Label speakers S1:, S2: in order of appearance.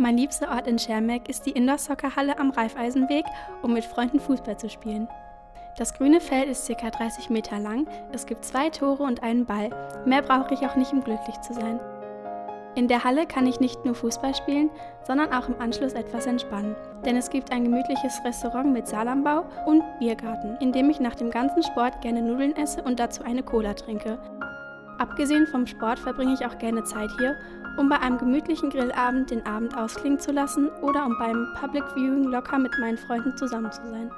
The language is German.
S1: Mein liebster Ort in Schermeck ist die Indoor-Soccerhalle am Raiffeisenweg, um mit Freunden Fußball zu spielen. Das grüne Feld ist ca. 30 Meter lang, es gibt zwei Tore und einen Ball. Mehr brauche ich auch nicht, um glücklich zu sein. In der Halle kann ich nicht nur Fußball spielen, sondern auch im Anschluss etwas entspannen. Denn es gibt ein gemütliches Restaurant mit Salambau und Biergarten, in dem ich nach dem ganzen Sport gerne Nudeln esse und dazu eine Cola trinke. Abgesehen vom Sport verbringe ich auch gerne Zeit hier, um bei einem gemütlichen Grillabend den Abend ausklingen zu lassen oder um beim Public Viewing locker mit meinen Freunden zusammen zu sein.